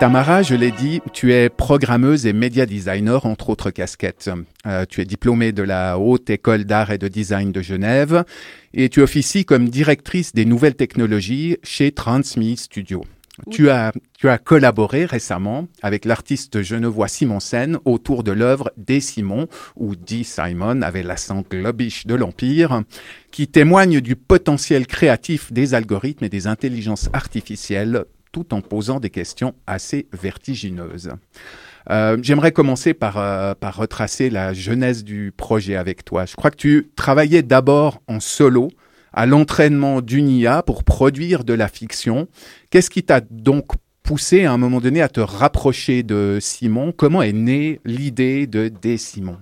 Tamara, je l'ai dit, tu es programmeuse et média designer, entre autres casquettes. Euh, tu es diplômée de la Haute École d'Art et de Design de Genève et tu officies comme directrice des nouvelles technologies chez Transmi Studio. Tu as, tu as collaboré récemment avec l'artiste genevois Simon Sen autour de l'œuvre Des Simon, où D. Simon avait l'accent globish de l'Empire, qui témoigne du potentiel créatif des algorithmes et des intelligences artificielles tout en posant des questions assez vertigineuses. Euh, J'aimerais commencer par, euh, retracer la genèse du projet avec toi. Je crois que tu travaillais d'abord en solo à l'entraînement d'une IA pour produire de la fiction. Qu'est-ce qui t'a donc poussé à un moment donné à te rapprocher de Simon? Comment est née l'idée de Des Simon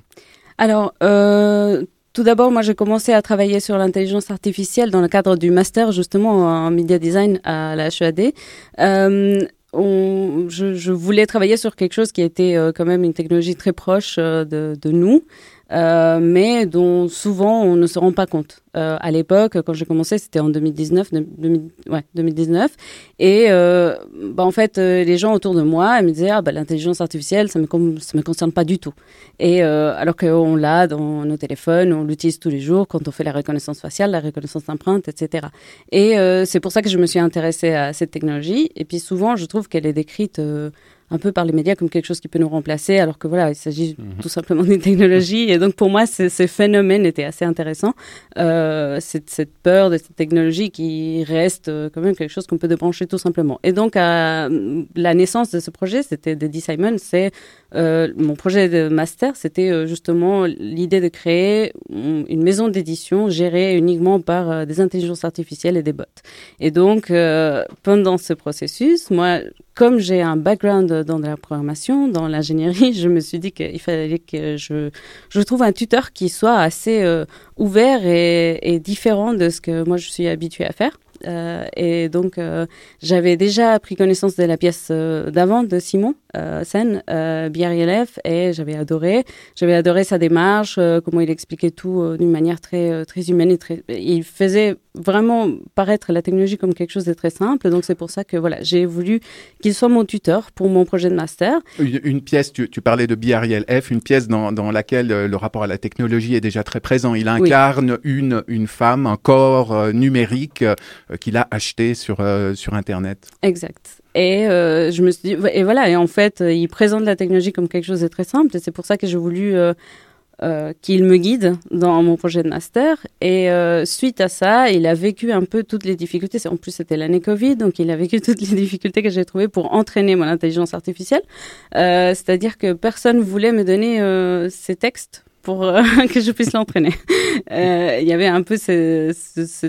Alors, euh, tout d'abord, moi, j'ai commencé à travailler sur l'intelligence artificielle dans le cadre du master, justement, en media design à la HEAD. Euh, on, je, voulais travailler sur quelque chose qui était euh, quand même une technologie très proche euh, de, nous. Euh, mais dont souvent on ne se rend pas compte. Euh, à l'époque, quand j'ai commencé, c'était en 2019, 2000, ouais, 2019, et euh, bah, en fait, euh, les gens autour de moi me disaient ah bah l'intelligence artificielle, ça me ça me concerne pas du tout. Et euh, alors qu'on l'a dans nos téléphones, on l'utilise tous les jours quand on fait la reconnaissance faciale, la reconnaissance d'empreinte, etc. Et c'est pour ça que je me suis intéressée à cette technologie. Et puis souvent, je trouve qu'elle est décrite un peu par les médias comme quelque chose qui peut nous remplacer, alors que voilà, il s'agit mmh. tout simplement d'une technologie. Et donc pour moi, ce phénomène était assez intéressant. Euh, cette, cette, peur de cette technologie qui reste euh, quand même quelque chose qu'on peut débrancher tout simplement. Et donc à la naissance de ce projet, c'était d'Eddie Simon, c'est euh, mon projet de master, c'était euh, justement l'idée de créer une maison d'édition gérée uniquement par des intelligences artificielles et des bots. Et donc, euh, pendant ce processus, moi, comme j'ai un background dans la programmation, dans l'ingénierie, je me suis dit qu'il fallait que je, je trouve un tuteur qui soit assez euh, ouvert et, et différent de ce que moi je suis habituée à faire. Euh, et donc, euh, j'avais déjà pris connaissance de la pièce euh, d'avant de Simon Sen, euh, Biarrielef, et j'avais adoré. J'avais adoré sa démarche, comment il expliquait tout d'une manière très, très humaine et très. Il faisait vraiment paraître la technologie comme quelque chose de très simple. Donc, c'est pour ça que voilà, j'ai voulu qu'il soit mon tuteur pour mon projet de master. Une, une pièce, tu, tu, parlais de Biarriel-F, une pièce dans, dans laquelle le rapport à la technologie est déjà très présent. Il incarne oui. une, une femme, un corps numérique qu'il a acheté sur, euh, sur Internet. Exact. Et euh, je me suis dit, et voilà, et en fait, il présente la technologie comme quelque chose de très simple, et c'est pour ça que j'ai voulu euh, euh, qu'il me guide dans mon projet de master. Et euh, suite à ça, il a vécu un peu toutes les difficultés. En plus, c'était l'année Covid, donc il a vécu toutes les difficultés que j'ai trouvées pour entraîner mon intelligence artificielle. Euh, C'est-à-dire que personne voulait me donner euh, ces textes pour que je puisse l'entraîner. Il y avait un peu ce, ce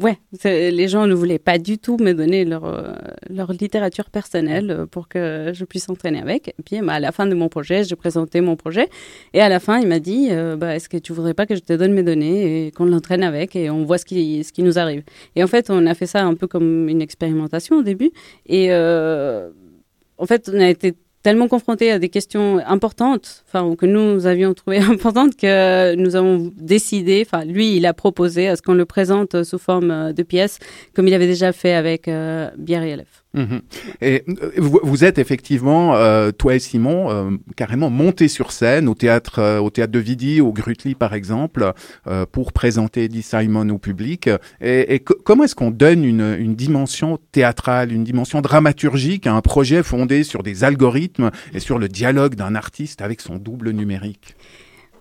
ouais, les gens ne voulaient pas du tout me donner leur, euh, leur littérature personnelle euh, pour que je puisse entraîner avec. Et puis, bah, à la fin de mon projet, j'ai présenté mon projet. Et à la fin, il m'a dit, euh, bah, est-ce que tu voudrais pas que je te donne mes données et qu'on l'entraîne avec et on voit ce qui, ce qui nous arrive. Et en fait, on a fait ça un peu comme une expérimentation au début. Et en fait, on a été tellement confrontés à des questions importantes, enfin que nous avions trouvé importantes que nous avons décidé, enfin lui il a proposé à ce qu'on le présente sous forme de pièce comme il avait déjà fait avec euh, LF. Mmh. Et vous, vous, êtes effectivement, euh, toi et Simon, euh, carrément montés sur scène au théâtre, euh, au théâtre de Vidi, au Grutli par exemple, euh, pour présenter Eddie Simon au public. Et, et comment est-ce qu'on donne une, une, dimension théâtrale, une dimension dramaturgique à un projet fondé sur des algorithmes et sur le dialogue d'un artiste avec son double numérique?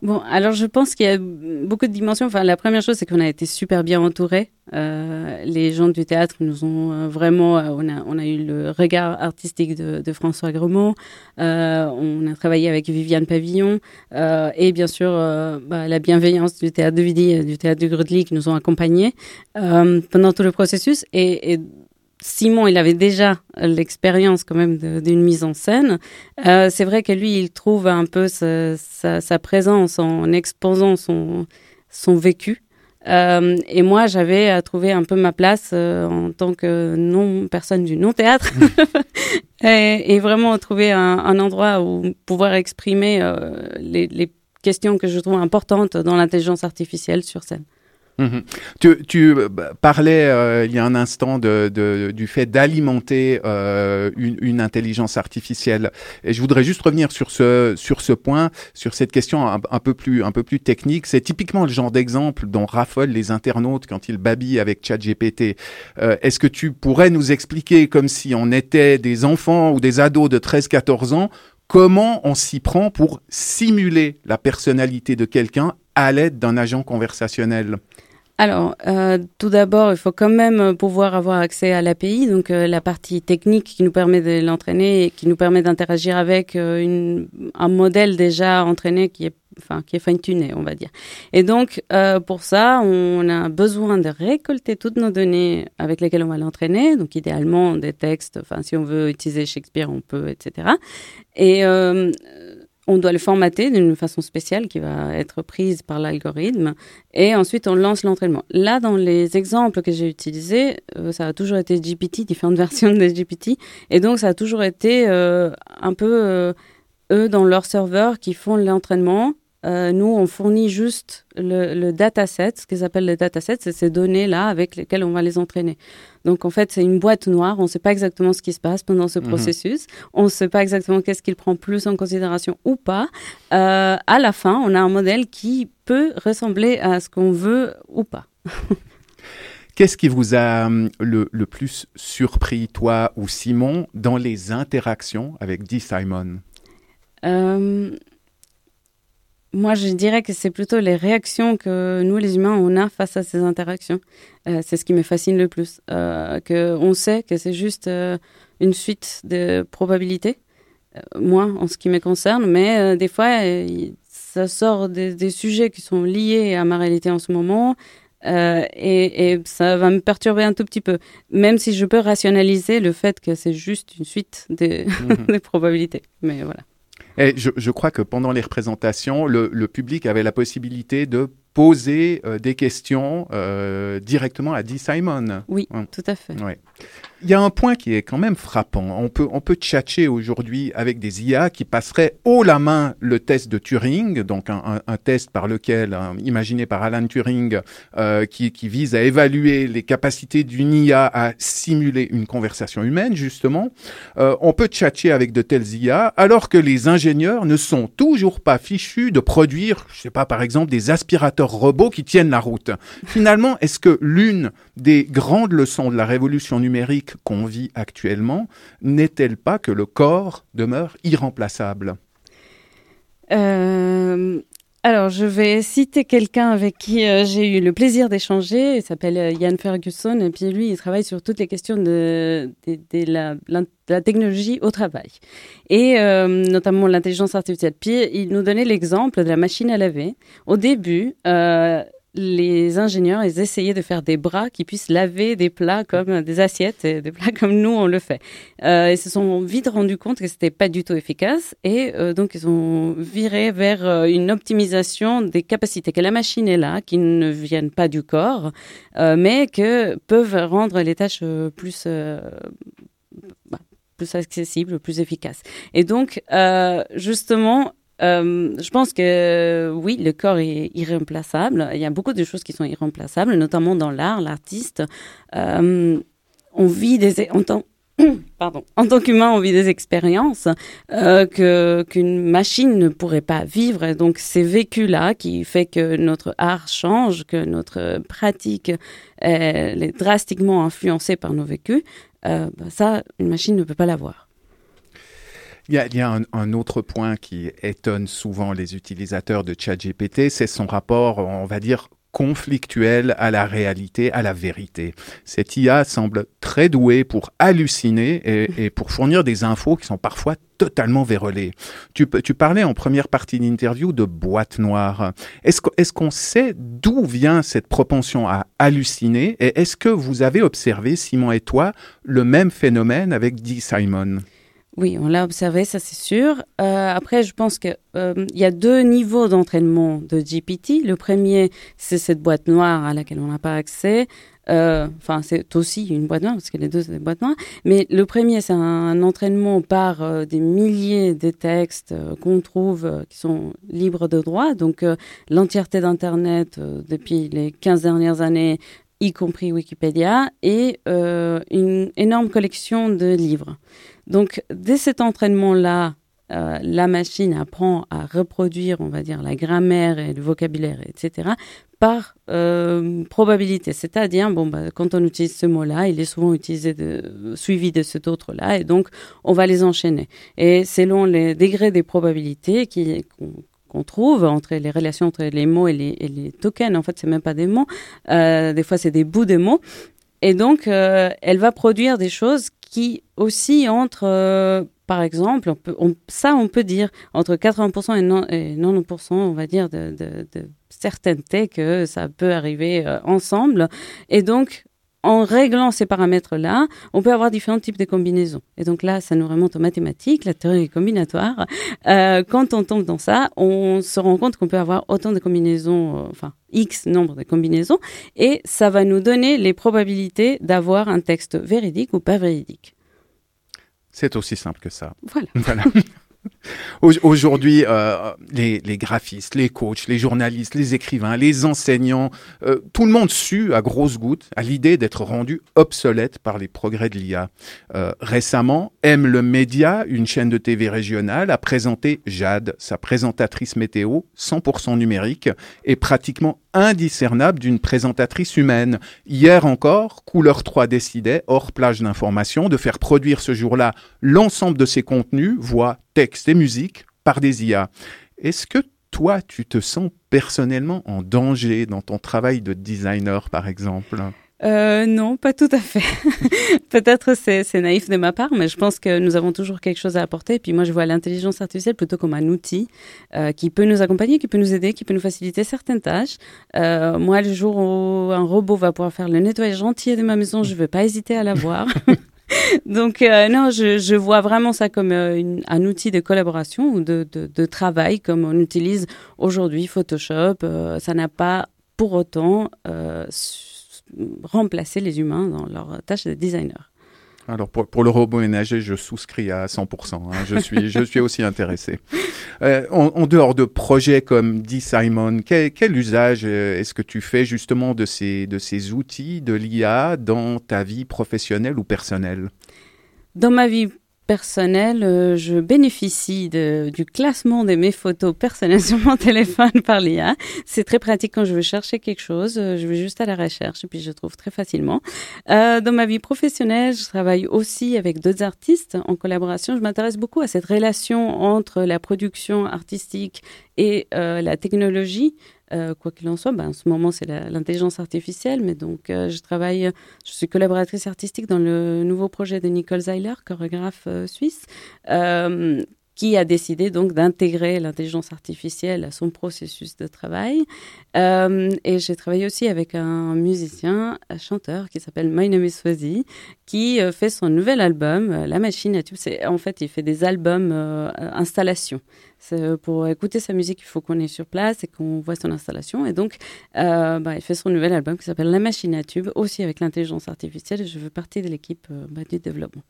Bon, alors je pense qu'il y a beaucoup de dimensions. Enfin, la première chose, c'est qu'on a été super bien entourés. Euh, les gens du théâtre nous ont euh, vraiment. Euh, on, a, on a eu le regard artistique de, de François Gremont. Euh, on a travaillé avec Viviane Pavillon. Euh, et bien sûr, bah, la bienveillance du théâtre de Vidi, du théâtre du Grudely qui nous ont accompagnés pendant tout le processus. Et, et Simon, il avait déjà l'expérience quand même d'une mise en scène. Euh, c'est vrai que lui, il trouve un peu sa, sa, sa présence en exposant son, son vécu. Euh, et moi, j'avais à trouver un peu ma place euh, en tant que non personne du non théâtre et, et, vraiment trouver un, un, endroit où pouvoir exprimer euh, les, les questions que je trouve importantes dans l'intelligence artificielle sur scène. Mhm. Tu, tu, bah, parlais euh, il y a un instant de, de du fait d'alimenter euh, une, une, intelligence artificielle et je voudrais juste revenir sur ce sur ce point, sur cette question un, un peu plus un peu plus technique. C'est typiquement le genre d'exemple dont raffolent les internautes quand ils babillent avec ChatGPT. Euh, Est-ce que tu pourrais nous expliquer comme si on était des enfants ou des ados de 13-14 ans comment on s'y prend pour simuler la personnalité de quelqu'un à l'aide d'un agent conversationnel? Alors, euh, tout d'abord, il faut quand même pouvoir avoir accès à l'API, donc euh, la partie technique qui nous permet de l'entraîner et qui nous permet d'interagir avec euh, une, un modèle déjà entraîné qui est enfin qui est fine-tuné, on va dire. Et donc euh, pour ça, on a besoin de récolter toutes nos données avec lesquelles on va l'entraîner. Donc idéalement des textes. Enfin, si on veut utiliser Shakespeare, on peut, etc. Et euh, on doit le formater d'une façon spéciale qui va être prise par l'algorithme et ensuite on lance l'entraînement. Là, dans les exemples que j'ai utilisés, euh, ça a toujours été GPT, différentes versions de GPT, et donc ça a toujours été euh, un peu euh, eux dans leur serveur qui font l'entraînement nous, on fournit juste le, le dataset, ce qu'ils appellent le dataset, c'est ces données-là avec lesquelles on va les entraîner. Donc, en fait, c'est une boîte noire. On ne sait pas exactement ce qui se passe pendant ce mmh. processus. On ne sait pas exactement qu'est-ce qu'il prend plus en considération ou pas. Euh, à la fin, on a un modèle qui peut ressembler à ce qu'on veut ou pas. Qu'est-ce qui vous a hum, le, le, plus surpris, toi ou Simon, dans les interactions avec D. Simon? Euh, moi, je dirais que c'est plutôt les réactions que nous, les humains, on a face à ces interactions. Euh, c'est ce qui me fascine le plus. Euh, que on sait que c'est juste euh, une suite de probabilités, moi, en ce qui me concerne, mais des fois, ça sort des, des, sujets qui sont liés à ma réalité en ce moment. Et, et, ça va me perturber un tout petit peu, même si je peux rationaliser le fait que c'est juste une suite de, mmh. des probabilités. Mais voilà. Et je, je, crois que pendant les représentations, le, le, public avait la possibilité de poser euh, des questions euh, directement à Dee Simon. Oui, ouais. tout à fait. Ouais. Il y a un point qui est quand même frappant. On peut, on peut tchatcher aujourd'hui avec des IA qui passeraient haut la main le test de Turing, donc un, un, un test par lequel, un, imaginé par Alan Turing, euh, qui, qui, vise à évaluer les capacités d'une IA à simuler une conversation humaine, justement. Euh, on peut tchatcher avec de telles IA, alors que les ingénieurs ne sont toujours pas fichus de produire, je sais pas, par exemple, des aspirateurs robots qui tiennent la route. Finalement, est-ce que l'une des grandes leçons de la révolution numérique qu'on vit actuellement n'est-elle pas que le corps demeure irremplaçable? Euh, alors, je vais citer quelqu'un avec qui euh, j'ai eu le plaisir d'échanger. Il s'appelle euh, Ferguson. Et puis, lui, il travaille sur toutes les questions de, la, technologie au travail. Et euh, notamment l'intelligence artificielle. Puis, il nous donnait l'exemple de la machine à laver. Au début, les ingénieurs, ils essayaient de faire des bras qui puissent laver des plats comme des assiettes, et des plats comme nous on le fait. Euh, ils se sont vite rendus compte que c'était pas du tout efficace et euh, donc ils ont viré vers euh, une optimisation des capacités que la machine est là, qui ne viennent pas du corps, euh, mais que peuvent rendre les tâches euh, plus bah, plus accessibles, plus efficaces. Et donc justement euh, je pense que oui, le corps est irremplaçable. Il y a beaucoup de choses qui sont irremplaçables, notamment dans l'art, l'artiste. Euh, on vit des en tant Pardon. En tant qu'humain, on vit des expériences euh, que qu'une machine ne pourrait pas vivre. Donc, ces vécus-là qui fait que notre art change, que notre pratique est drastiquement influencée par nos vécus, bah ça, une machine ne peut pas l'avoir. Il y a, un, autre point qui étonne souvent les utilisateurs de ChatGPT, c'est son rapport, on va dire, conflictuel à la réalité, à la vérité. Cette IA semble très douée pour halluciner et, pour fournir des infos qui sont parfois totalement vérolées. Tu, parlais en première partie d'interview de boîte noire. Est-ce qu'on est sait d'où vient cette propension à halluciner et est-ce que vous avez observé, Simon et toi, le même phénomène avec Dee Simon? Oui, on l'a observé, ça c'est sûr. Euh, après, je pense qu'il euh, y a deux niveaux d'entraînement de GPT. Le premier, c'est cette boîte noire à laquelle on n'a pas accès. Euh, enfin, c'est aussi une boîte noire, parce que les deux, c'est des boîtes noires. Mais le premier, c'est un, entraînement par des milliers de textes qu'on trouve qui sont libres de droit. Donc, l'entièreté d'Internet depuis les 15 dernières années, y compris Wikipédia, et une énorme collection de livres. Donc, dès cet entraînement-là, euh, la machine apprend à reproduire, on va dire, la grammaire et le vocabulaire, etc., par euh, probabilité. C'est-à-dire, bon, bah, quand on utilise ce mot-là, il est souvent utilisé suivi de cet autre-là, et donc on va les enchaîner. Et selon les degrés des probabilités qu'on trouve entre les relations entre les mots et les, tokens. En fait, c'est même pas des mots. Euh, des fois, c'est des bouts de mots. Et donc, elle va produire des choses qui aussi entre par exemple, on peut, ça, on peut dire entre 80% et, 90%, on va dire, de, de, de, certaineté que ça peut arriver euh, ensemble. Et donc, en réglant ces paramètres-là, on peut avoir différents types de combinaisons. Et donc là, ça nous remonte aux mathématiques, la théorie combinatoire. Euh, quand on tombe dans ça, on se rend compte qu'on peut avoir autant de combinaisons, euh, enfin X nombre de combinaisons, et ça va nous donner les probabilités d'avoir un texte véridique ou pas véridique. C'est aussi simple que ça. Voilà. voilà. Aujourd'hui, euh, les, les, graphistes, les coachs, les journalistes, les écrivains, les enseignants, euh, tout le monde sue à grosses gouttes à l'idée d'être rendu obsolète par les progrès de l'IA. Euh, récemment, M le Média, une chaîne de TV régionale, a présenté Jade, sa présentatrice météo, 100% numérique et pratiquement indiscernable d'une présentatrice humaine. Hier encore, Couleur 3 décidait, hors plage d'information, de faire produire ce jour-là l'ensemble de ses contenus, voix, texte et musique, par des IA. Est-ce que toi, tu te sens personnellement en danger dans ton travail de designer, par exemple? Euh, non, pas tout à fait. Peut-être c'est, c'est naïf de ma part, mais je pense que nous avons toujours quelque chose à apporter. Et puis moi, je vois l'intelligence artificielle plutôt comme un outil euh, qui peut nous accompagner, qui peut nous aider, qui peut nous faciliter certaines tâches. Euh, moi, le jour où un robot va pouvoir faire le nettoyage entier de ma maison, je ne vais pas hésiter à l'avoir. Donc euh, non, je, vois vraiment ça comme euh, un outil de collaboration ou de, de, de, travail comme on utilise aujourd'hui Photoshop. Euh, ça n'a pas pour autant remplacer les humains dans leur tâche de designer. Alors pour, pour, le robot ménager, je souscris à 100%. Hein. Je, suis, je suis aussi intéressé. Euh, en, dehors de projets comme dit Simon, quel, quel usage euh, est-ce que tu fais justement de ces, de ces outils de l'IA dans ta vie professionnelle ou personnelle? Dans ma vie personnel, euh, je bénéficie de, du classement de mes photos personnelles sur mon téléphone par l'IA. C'est très pratique quand je veux chercher quelque chose. Euh, je vais juste à la recherche et puis je trouve très facilement. Euh, dans ma vie professionnelle, je travaille aussi avec d'autres artistes en collaboration. Je m'intéresse beaucoup à cette relation entre la production artistique et euh, la technologie. Euh, quoi qu'il en soit, ben, en ce moment, c'est l'intelligence artificielle, mais donc euh, je travaille, je suis collaboratrice artistique dans le nouveau projet de Nicole Zeiler, chorégraphe euh, suisse, qui a décidé donc d'intégrer l'intelligence artificielle à son processus de travail. et j'ai travaillé aussi avec un musicien, un chanteur qui s'appelle My Name is Fuzzy, qui fait son nouvel album, La Machine à tube. En fait, il fait des albums installations. Euh, pour écouter sa musique, il faut qu'on est sur place et qu'on voit son installation. Et donc, euh, bah, il fait son nouvel album qui s'appelle La Machine à tube, aussi avec l'intelligence artificielle. Je veux partie de l'équipe euh, du développement.